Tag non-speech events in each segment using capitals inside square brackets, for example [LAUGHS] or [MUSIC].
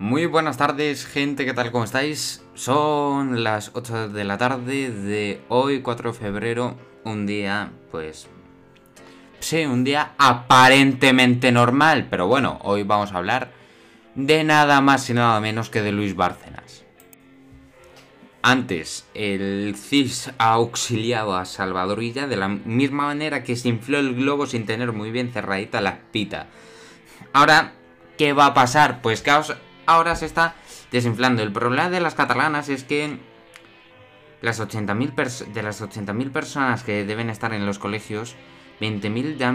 Muy buenas tardes, gente, ¿qué tal? ¿Cómo estáis? Son las 8 de la tarde de hoy, 4 de febrero, un día, pues... Sí, un día aparentemente normal, pero bueno, hoy vamos a hablar de nada más y nada menos que de Luis Bárcenas. Antes, el CIS ha auxiliado a Salvador Villa de la misma manera que se infló el globo sin tener muy bien cerradita la pita. Ahora, ¿qué va a pasar? Pues que ahora se está desinflando. El problema de las catalanas es que las 80.000 de las 80.000 personas que deben estar en los colegios, 20.000 ya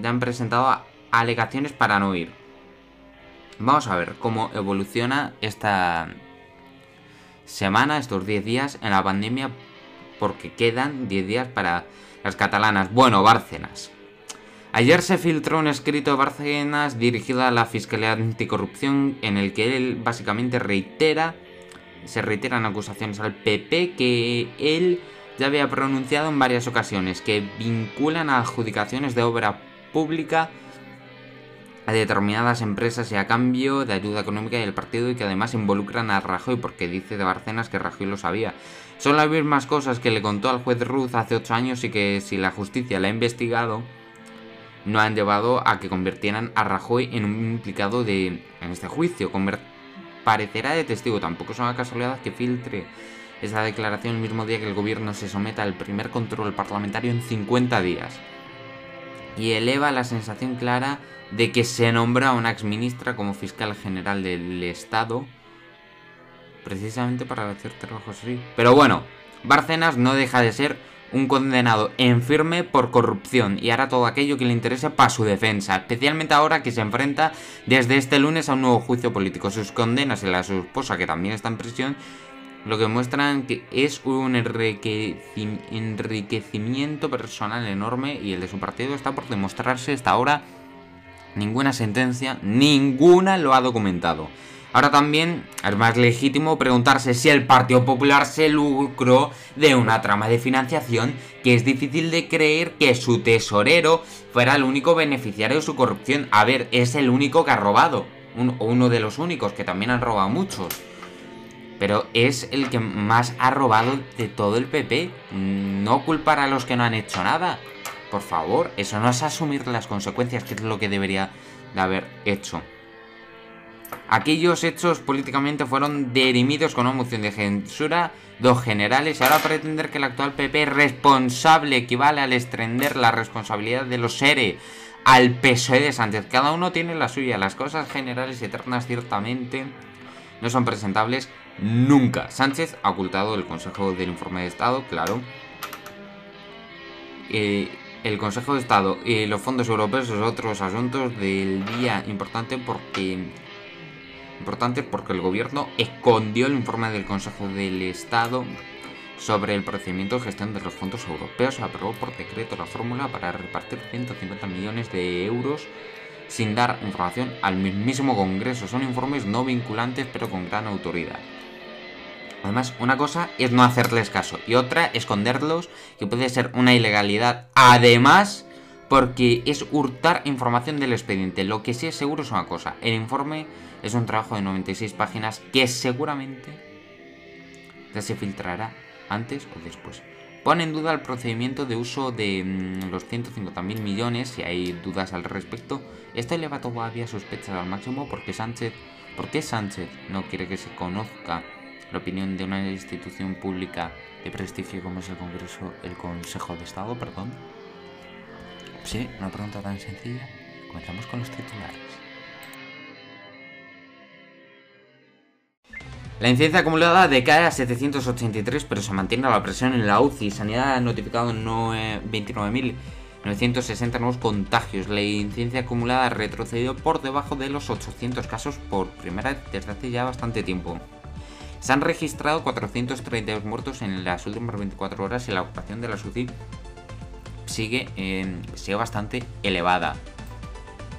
ya han presentado alegaciones para no ir. Vamos a ver cómo evoluciona esta semana, estos 10 días en la pandemia, porque quedan 10 días para las catalanas. Bueno, Bárcenas. Ayer se filtró un escrito de Bárcenas dirigido a la Fiscalía Anticorrupción en el que él básicamente reitera, se reiteran acusaciones al PP que él ya había pronunciado en varias ocasiones, que vinculan a adjudicaciones de obra pública a determinadas empresas y a cambio de ayuda económica del partido y que además involucran a Rajoy porque dice de Barcenas que Rajoy lo sabía. Son las mismas cosas que le contó al juez Ruz hace 8 años y que si la justicia la ha investigado no han llevado a que convirtieran a Rajoy en un implicado de, en este juicio. parecerá de testigo, tampoco es una casualidad que filtre esa declaración el mismo día que el gobierno se someta al primer control parlamentario en 50 días. Y eleva la sensación clara de que se nombra a una exministra como fiscal general del Estado precisamente para hacer trabajos así. Pero bueno, Bárcenas no deja de ser un condenado en firme por corrupción y hará todo aquello que le interese para su defensa, especialmente ahora que se enfrenta desde este lunes a un nuevo juicio político. Sus condenas y la de su esposa, que también está en prisión, lo que muestran que es un enriquecimiento personal enorme y el de su partido está por demostrarse hasta ahora Ninguna sentencia, ninguna lo ha documentado. Ahora también es más legítimo preguntarse si el Partido Popular se lucró de una trama de financiación que es difícil de creer que su tesorero fuera el único beneficiario de su corrupción. A ver, es el único que ha robado. o uno de los únicos, que también han robado muchos. Pero es el que más ha robado de todo el PP. No culpar a los que no han hecho nada. Por favor, eso no es asumir las consecuencias, que es lo que debería de haber hecho. Aquellos hechos políticamente fueron derimidos con una moción de censura, dos generales, y ahora pretender que el actual PP responsable equivale al extender la responsabilidad de los SERE al PSOE de Sánchez. Cada uno tiene la suya. Las cosas generales y eternas ciertamente no son presentables nunca. Sánchez ha ocultado el Consejo del Informe de Estado, claro. Eh, el Consejo de Estado y los fondos europeos son otros asuntos del día importante porque importante porque el gobierno escondió el informe del Consejo del Estado sobre el procedimiento de gestión de los fondos europeos. Aprobó por decreto la fórmula para repartir 150 millones de euros sin dar información al mismísimo Congreso. Son informes no vinculantes pero con gran autoridad. Además, una cosa es no hacerles caso y otra esconderlos, que puede ser una ilegalidad. Además, porque es hurtar información del expediente. Lo que sí es seguro es una cosa. El informe es un trabajo de 96 páginas que seguramente ya se filtrará antes o después. Pone en duda el procedimiento de uso de mm, los 150.000 millones, si hay dudas al respecto. Esto eleva todavía sospechas al máximo porque Sánchez... ¿Por qué Sánchez no quiere que se conozca la opinión de una institución pública de prestigio como es el Congreso, el Consejo de Estado, perdón? Sí, una pregunta tan sencilla. Comenzamos con los titulares. La incidencia acumulada decae a 783, pero se mantiene la presión en la UCI. Sanidad ha notificado 29.960 nuevos contagios. La incidencia acumulada ha retrocedido por debajo de los 800 casos por primera vez desde hace ya bastante tiempo. Se han registrado 432 muertos en las últimas 24 horas y la ocupación de la UCI sigue, sigue bastante elevada.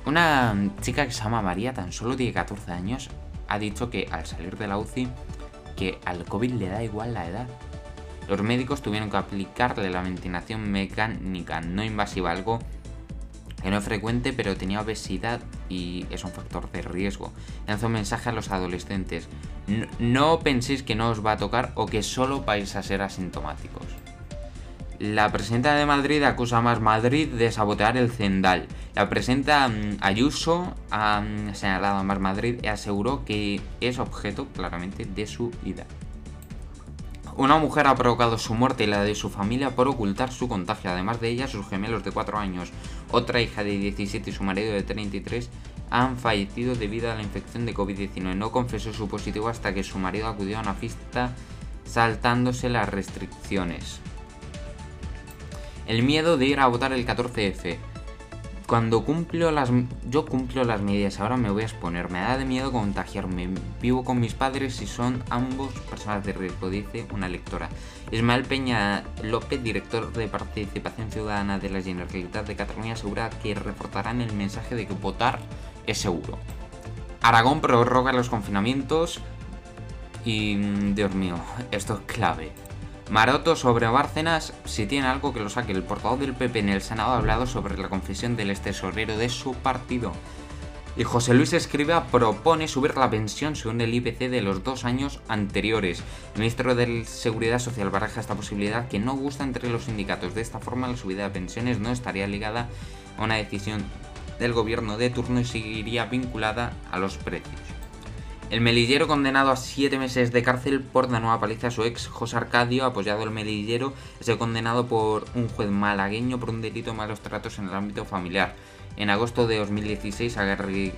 Una chica que se llama María, tan solo tiene 14 años, ha dicho que al salir de la UCI que al COVID le da igual la edad. Los médicos tuvieron que aplicarle la ventilación mecánica no invasiva, algo que no es frecuente, pero tenía obesidad y es un factor de riesgo. Lanzó un mensaje a los adolescentes. No, penséis que no os va a tocar o que solo vais a ser asintomáticos. La presidenta de Madrid acusa a Más Madrid de sabotear el Zendal. La presidenta mm, Ayuso ha mm, señalado a Más Madrid y aseguró que es objeto claramente de su ida. Una mujer ha provocado su muerte y la de su familia por ocultar su contagio. Además de ella, sus gemelos de 4 años, otra hija de 17 y su marido de 33 han fallecido debido a la infección de COVID-19. No confesó su positivo hasta que su marido acudió a una fiesta saltándose las restricciones. El miedo de ir a votar el 14F cuando cumplo las... Yo cumplo las medidas, ahora me voy a exponer. Me da de miedo contagiarme. Vivo con mis padres y son ambos personas de riesgo, dice una lectora. Ismael Peña López, director de Participación Ciudadana de la Generalitat de Cataluña, asegura que reforzarán el mensaje de que votar es seguro. Aragón prorroga los confinamientos y... Dios mío, esto es clave. Maroto sobre Bárcenas, si tiene algo que lo saque. El portavoz del PP en el Senado ha hablado sobre la confesión del tesorero de su partido. Y José Luis Escriba propone subir la pensión según el IPC de los dos años anteriores. El ministro de Seguridad Social baraja esta posibilidad que no gusta entre los sindicatos. De esta forma, la subida de pensiones no estaría ligada a una decisión del gobierno de turno y seguiría vinculada a los precios. El melillero condenado a 7 meses de cárcel por la nueva paliza a su ex José Arcadio, apoyado el melillero, es condenado por un juez malagueño por un delito de malos tratos en el ámbito familiar. En agosto de 2016 agredió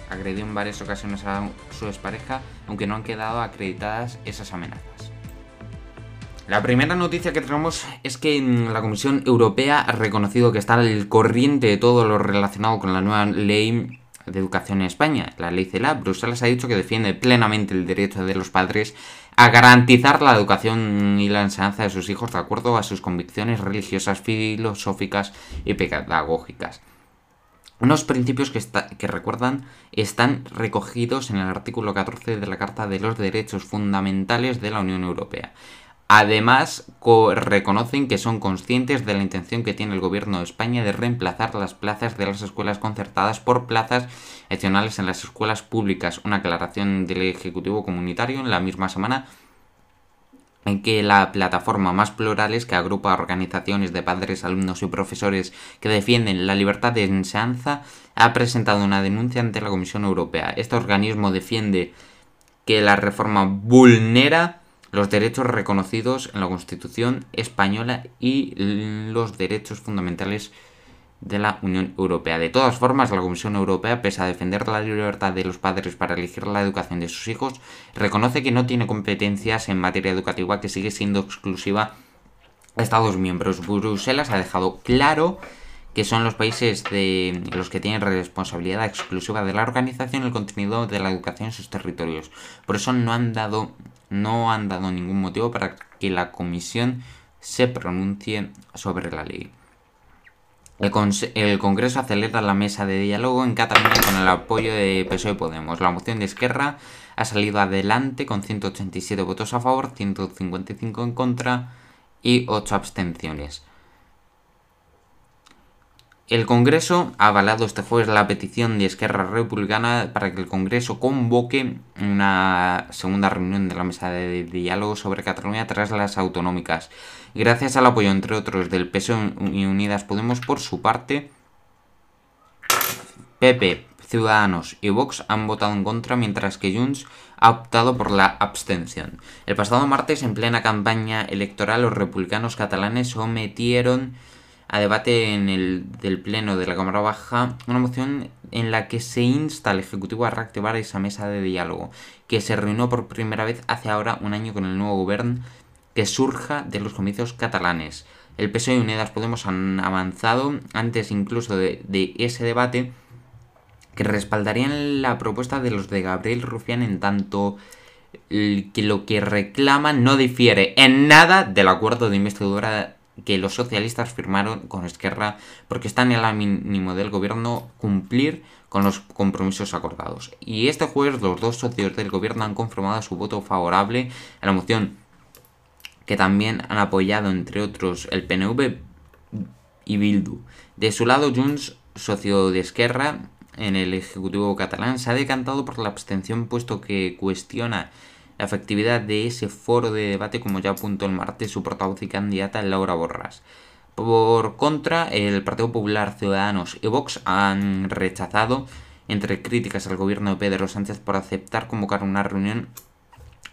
en varias ocasiones a su expareja, aunque no han quedado acreditadas esas amenazas. La primera noticia que tenemos es que la Comisión Europea ha reconocido que está al corriente de todo lo relacionado con la nueva ley de Educación en España, la ley CELA, Bruselas ha dicho que defiende plenamente el derecho de los padres a garantizar la educación y la enseñanza de sus hijos de acuerdo a sus convicciones religiosas, filosóficas y pedagógicas. Unos principios que, que, recuerdan están recogidos en el artículo 14 de la Carta de los Derechos Fundamentales de la Unión Europea. Además, reconocen que son conscientes de la intención que tiene el gobierno de España de reemplazar las plazas de las escuelas concertadas por plazas adicionales en las escuelas públicas. Una aclaración del Ejecutivo Comunitario en la misma semana en que la plataforma más plurales que agrupa organizaciones de padres, alumnos y profesores que defienden la libertad de enseñanza ha presentado una denuncia ante la Comisión Europea. Este organismo defiende que la reforma vulnera los derechos reconocidos en la Constitución española y los derechos fundamentales de la Unión Europea. De todas formas, la Comisión Europea, pese a defender la libertad de los padres para elegir la educación de sus hijos, reconoce que no tiene competencias en materia educativa que sigue siendo exclusiva de Estados miembros. Bruselas ha dejado claro que son los países de los que tienen responsabilidad exclusiva de la organización y el contenido de la educación en sus territorios. Por eso no han dado no han dado ningún motivo para que la comisión se pronuncie sobre la ley. El, Congreso acelera la mesa de diálogo en Cataluña con el apoyo de PSOE y Podemos. La moción de Esquerra ha salido adelante con 187 votos a favor, 155 en contra y 8 abstenciones. El Congreso ha avalado este jueves la petición de Esquerra Republicana para que el Congreso convoque una segunda reunión de la mesa de diálogo sobre Cataluña tras las autonómicas. Gracias al apoyo, entre otros, del PSOE y Unidas Podemos, por su parte, PP, Ciudadanos y Vox han votado en contra, mientras que Junts ha optado por la abstención. El pasado martes, en plena campaña electoral, los republicanos catalanes sometieron a debate en el del Pleno de la Cámara Baja una moción en la que se insta al Ejecutivo a reactivar esa mesa de diálogo, que se reunió por primera vez hace ahora un año con el nuevo gobierno que surja de los comicios catalanes. El PSOE y Unidas Podemos han avanzado antes incluso de, ese debate que respaldarían la propuesta de los de Gabriel Rufián en tanto que lo que reclaman no difiere en nada del acuerdo de investidura que los socialistas firmaron con Esquerra porque están en el mínimo del gobierno cumplir con los compromisos acordados. Y este jueves los dos socios del gobierno han confirmado su voto favorable a la moción que también han apoyado entre otros el PNV y Bildu. De su lado Junts socio de Esquerra en el Ejecutivo catalán, se ha decantado por la abstención puesto que cuestiona la efectividad de ese foro de debate, como ya apuntó el martes su portavoz y candidata Laura Borras. Por contra, el Partido Popular, Ciudadanos y Vox han rechazado, entre críticas al gobierno de Pedro Sánchez, por aceptar convocar una reunión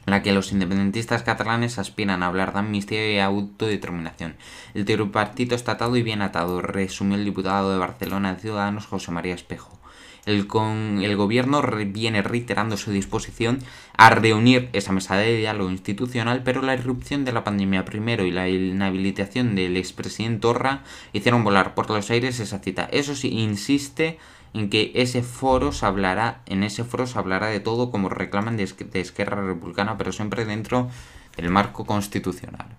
en la que los independentistas catalanes aspiran a hablar de amnistía y autodeterminación. El tripartito está atado y bien atado, resumió el diputado de Barcelona de Ciudadanos José María Espejo. El, con, el gobierno viene reiterando su disposición a reunir esa mesa de diálogo institucional, pero la irrupción de la pandemia primero y la inhabilitación del expresidente Torra hicieron volar por los aires esa cita. Eso sí, insiste en que ese foro se hablará, en ese foro se hablará de todo como reclaman de, de Esquerra Republicana, pero siempre dentro del marco constitucional.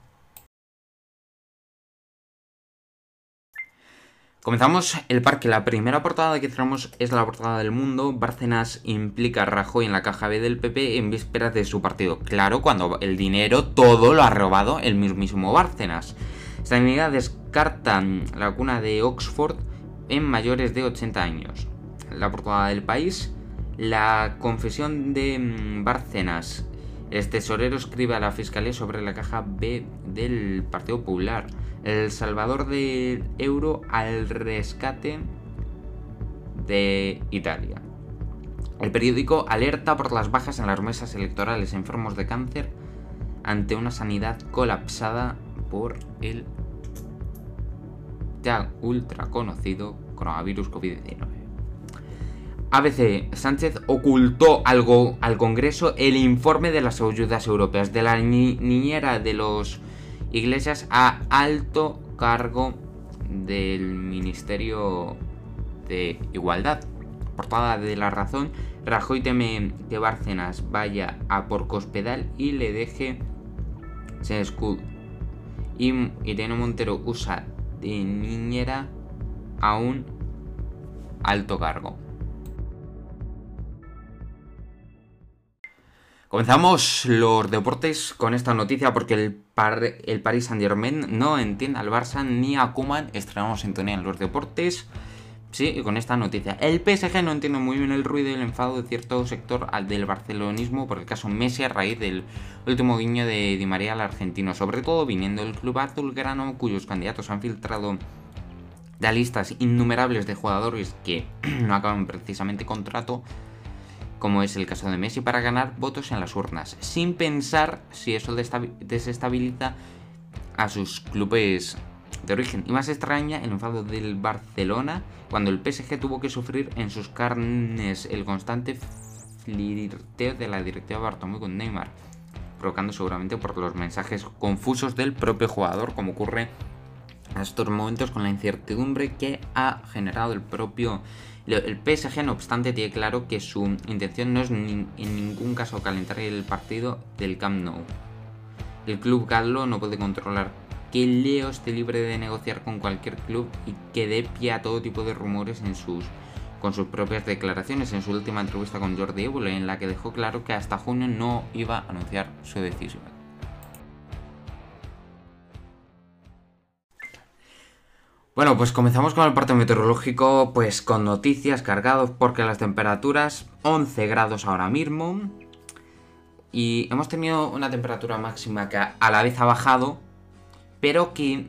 Comenzamos el parque. La primera portada que tenemos es la portada del mundo. Bárcenas implica a Rajoy en la caja B del PP en vísperas de su partido. Claro, cuando el dinero todo lo ha robado el mismísimo Bárcenas. Sanidad descarta la cuna de Oxford en mayores de 80 años. La portada del país. La confesión de mm, Bárcenas. El tesorero escribe a la fiscalía sobre la caja B del Partido Popular. El Salvador del euro al rescate de Italia. El periódico alerta por las bajas en las mesas electorales enfermos de cáncer ante una sanidad colapsada por el ya ultra conocido coronavirus COVID-19. ABC Sánchez ocultó algo al Congreso el informe de las ayudas europeas de la niñera de los Iglesias a alto cargo del Ministerio de Igualdad. Portada de la razón, Rajoy teme que Bárcenas vaya a por Cospedal y le deje sin escudo. Y Irene Montero usa de niñera a un alto cargo. Comenzamos los deportes con esta noticia porque el, el Paris Saint Germain no entiende al Barça ni a Kuman. Estrenamos sintonía en los deportes. Sí, y con esta noticia. El PSG no entiende muy bien el ruido y el enfado de cierto sector del barcelonismo por el caso Messi a raíz del último guiño de Di María al argentino. Sobre todo viniendo del club azulgrano cuyos candidatos han filtrado de listas innumerables de jugadores que [CLEARS THROAT] no acaban precisamente contrato como es el caso de Messi, para ganar votos en las urnas, sin pensar si eso desestabiliza a sus clubes de origen. Y más extraña el enfado del Barcelona cuando el PSG tuvo que sufrir en sus carnes el constante flirteo de la directiva Bartomeu con Neymar, provocando seguramente por los mensajes confusos del propio jugador, como ocurre en estos momentos con la incertidumbre que ha generado el propio el PSG, no obstante, tiene claro que su intención no es en ningún caso calentar el partido del Camp Nou. El club galo no puede controlar que Leo esté libre de negociar con cualquier club y que dé pie a todo tipo de rumores en sus, con sus propias declaraciones en su última entrevista con Jordi Évole, en la que dejó claro que hasta junio no iba a anunciar su decisión. Bueno, pues comenzamos con el parte meteorológico, pues con noticias cargados porque las temperaturas 11 grados ahora mismo y hemos tenido una temperatura máxima que a la vez ha bajado, pero que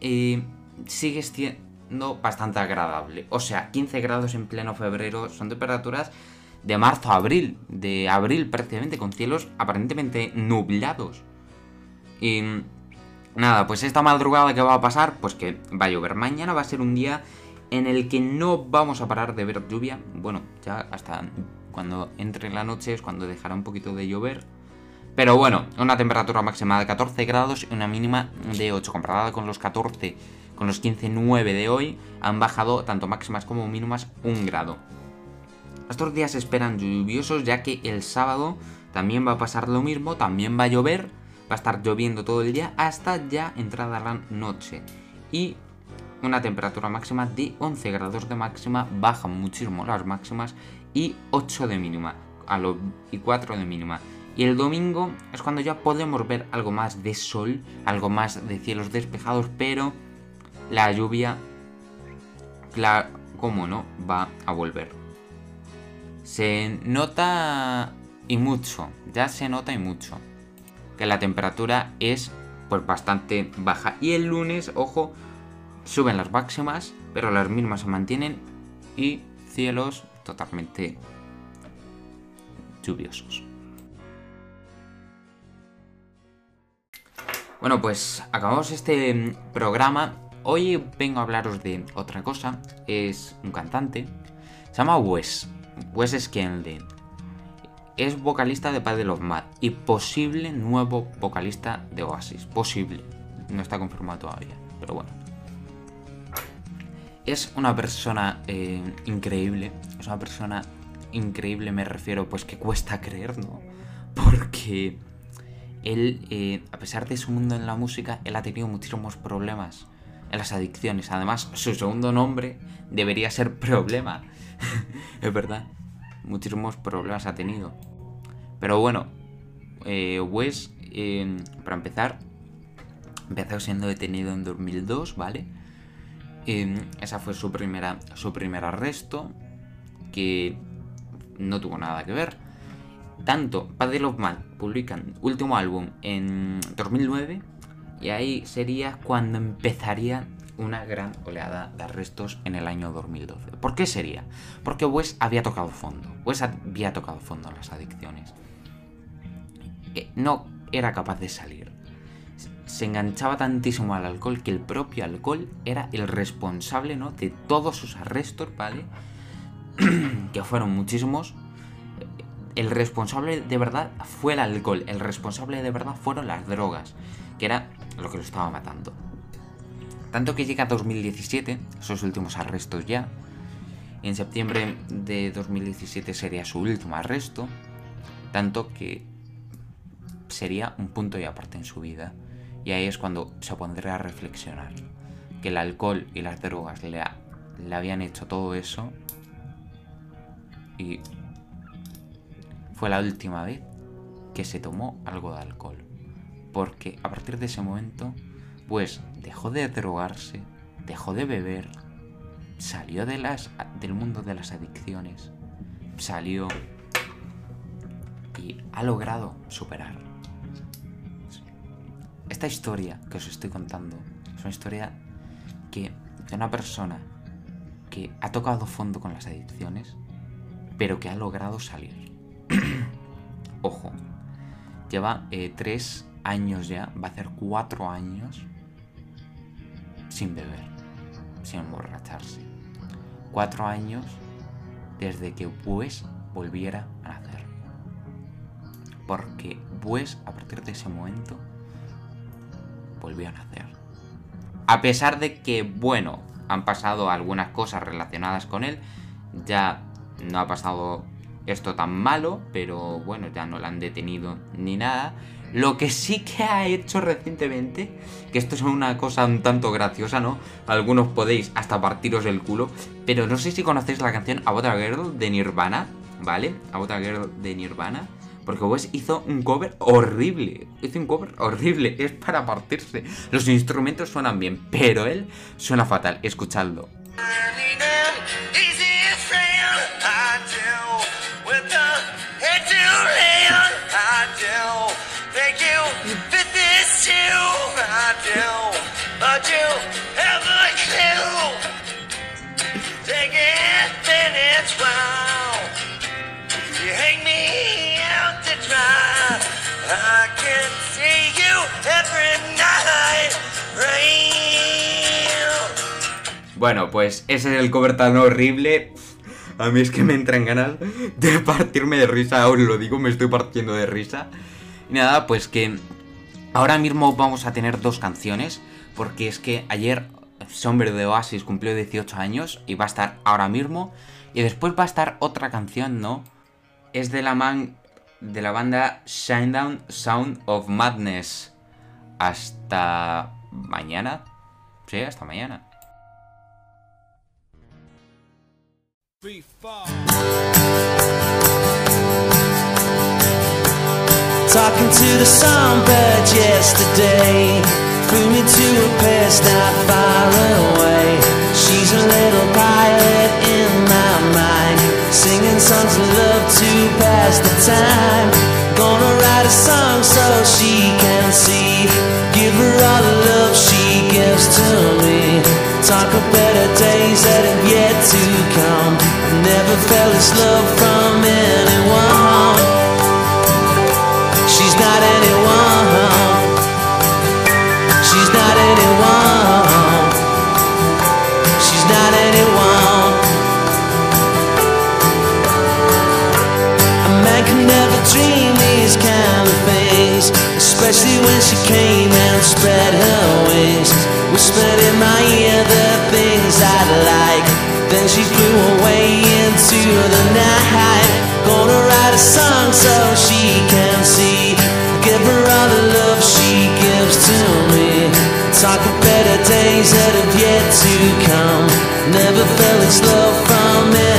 eh, sigue siendo bastante agradable. O sea, 15 grados en pleno febrero son temperaturas de marzo a abril, de abril prácticamente, con cielos aparentemente nublados. Y Nada, pues esta madrugada que va a pasar, pues que va a llover. Mañana va a ser un día en el que no vamos a parar de ver lluvia. Bueno, ya hasta cuando entre la noche es cuando dejará un poquito de llover. Pero bueno, una temperatura máxima de 14 grados y una mínima de 8. Comparada con los 14, con los 15, 9 de hoy, han bajado tanto máximas como mínimas un grado. Estos días se esperan lluviosos ya que el sábado también va a pasar lo mismo, también va a llover va a estar lloviendo todo el día hasta ya entrada la noche. Y una temperatura máxima de 11 grados de máxima, bajan muchísimo las máximas y 8 de mínima a lo, y 4 de mínima. Y el domingo es cuando ya podemos ver algo más de sol, algo más de cielos despejados, pero la lluvia cómo no, va a volver. Se nota y mucho, ya se nota y mucho, que la temperatura es pues bastante baja. Y el lunes, ojo, suben las máximas, pero las mismas se mantienen y cielos totalmente lluviosos. Bueno, pues acabamos este programa. Hoy vengo a hablaros de otra cosa. Es un cantante. Se llama Wes. Wes Scanlon. Es vocalista de Padre of Mad y posible nuevo vocalista de Oasis. Posible. No está confirmado todavía, pero bueno. Es una persona eh, increíble. Es una persona increíble, me refiero, pues que cuesta creer, ¿no? Porque él, eh, a pesar de su mundo en la música, él ha tenido muchísimos problemas en las adicciones. Además, su segundo nombre debería ser problema. [LAUGHS] es verdad. Muchísimos problemas ha tenido. Pero bueno, eh, Wes, eh, para empezar, empezó siendo detenido en 2002, ¿vale? Eh, esa fue su, primera, su primer arresto, que no tuvo nada que ver. Tanto Padre of Man publican último álbum en 2009 y ahí sería cuando empezaría una gran oleada de arrestos en el año 2012. ¿Por qué sería? Porque Wes había tocado fondo. Wes había tocado fondo en las adicciones. Eh, no era capaz de salir. Se enganchaba tantísimo al alcohol que el propio alcohol era el responsable ¿no? de todos sus arrestos, ¿vale? [CLEARS THROAT] que fueron muchísimos. El responsable de verdad fue el alcohol. El responsable de verdad fueron las drogas. Que era lo que lo estaba matando. Tanto que llega 2017, sus últimos arrestos ya. En septiembre de 2017 sería su último arresto. Tanto que sería un punto y aparte en su vida. Y ahí es cuando se pondrá a reflexionar. Que el alcohol y las drogas le habían hecho todo eso. Y fue la última vez que se tomó algo de alcohol. Porque a partir de ese momento pues dejó de drogarse, dejó de beber, salió del mundo de las adicciones, salió y ha logrado superar. Esta historia que os estoy contando es una historia que de una persona que ha tocado fondo con las adicciones, pero que ha logrado salir. [CLEARS THROAT] Ojo, lleva eh, tres años ya, va a hacer cuatro años sin beber, sin emborracharse. Cuatro años desde que pues volviera a nacer. Porque pues a partir de ese momento volvió a nacer. A pesar de que, bueno, han pasado algunas cosas relacionadas con él, ya no ha pasado esto tan malo, pero bueno, ya no lo han detenido ni nada. Lo que sí que ha hecho recientemente, que esto es una cosa un tanto graciosa, ¿no? Algunos podéis hasta partiros el culo, pero no sé si conocéis la canción About a Girl de Nirvana, ¿vale? About a Girl de Nirvana. Porque Wes hizo un cover horrible. Hizo un cover horrible. [LAUGHS] Es para partirse. Los instrumentos suenan bien, pero él suena fatal. Escuchadlo. Bueno, pues ese es el cover tan horrible. A mí es que me entran ganas de partirme de risa, os lo digo, me estoy partiendo de risa. Y nada, pues que ahora mismo vamos a tener dos canciones, porque es que ayer Somber de Oasis cumplió 18 años y va a estar ahora mismo. Y después va a estar otra canción, ¿no? Es de la man de la banda Shinedown Sound of Madness. Hasta mañana. Sí, hasta mañana. Before. Talking to the songbird yesterday. Flew me to a place not far away. She's a little pilot in my mind. Singing songs of love to pass the time. Gonna write a song so she can see. Give her all the love she gives to me. Talk about things that have yet to come. I never felt this love from anyone. She's not anyone. She's not anyone. She's not anyone. A man can never dream these kind of things, especially when she came and spread her wings whispered in my ear the thing then she flew away into the night. Gonna write a song so she can see. Give her all the love she gives to me. Talk of better days that have yet to come. Never felt this love from it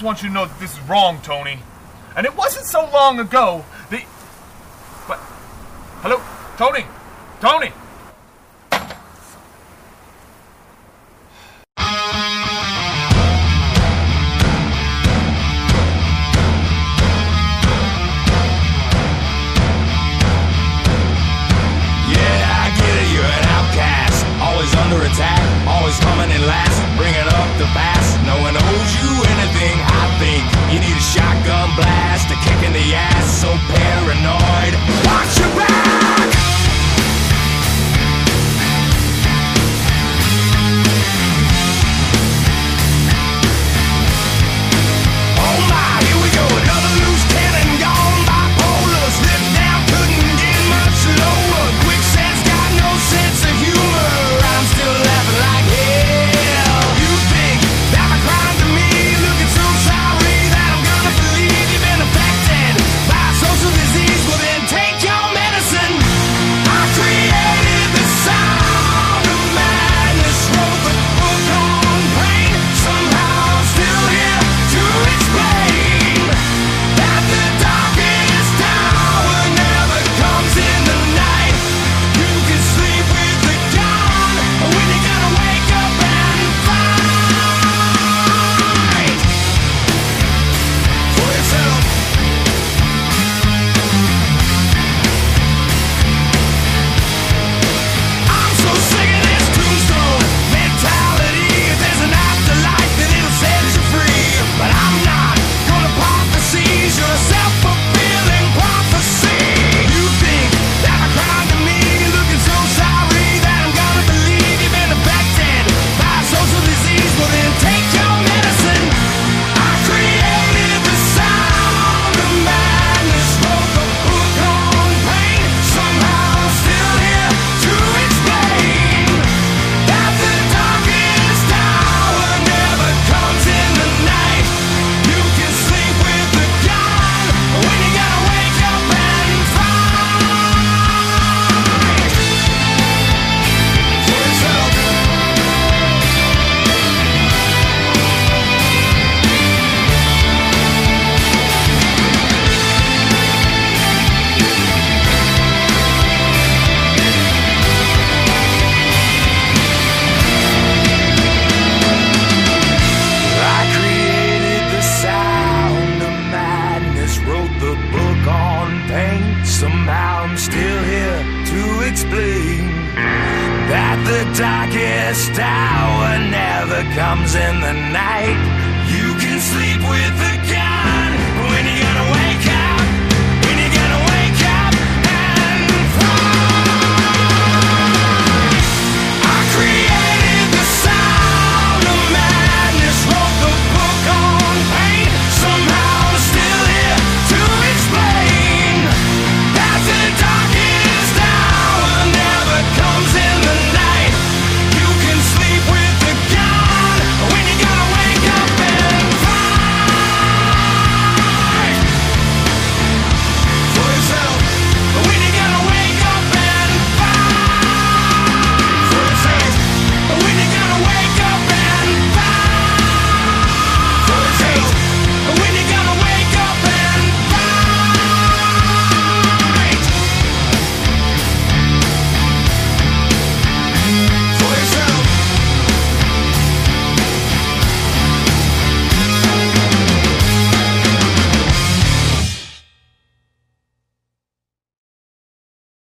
just want you to know that this is wrong, Tony. And it wasn't so long ago that... But... Hello? Tony! Tony! always coming in last, bringing up the past. No one owes you anything. Gum blast, a kick in the ass, so paranoid.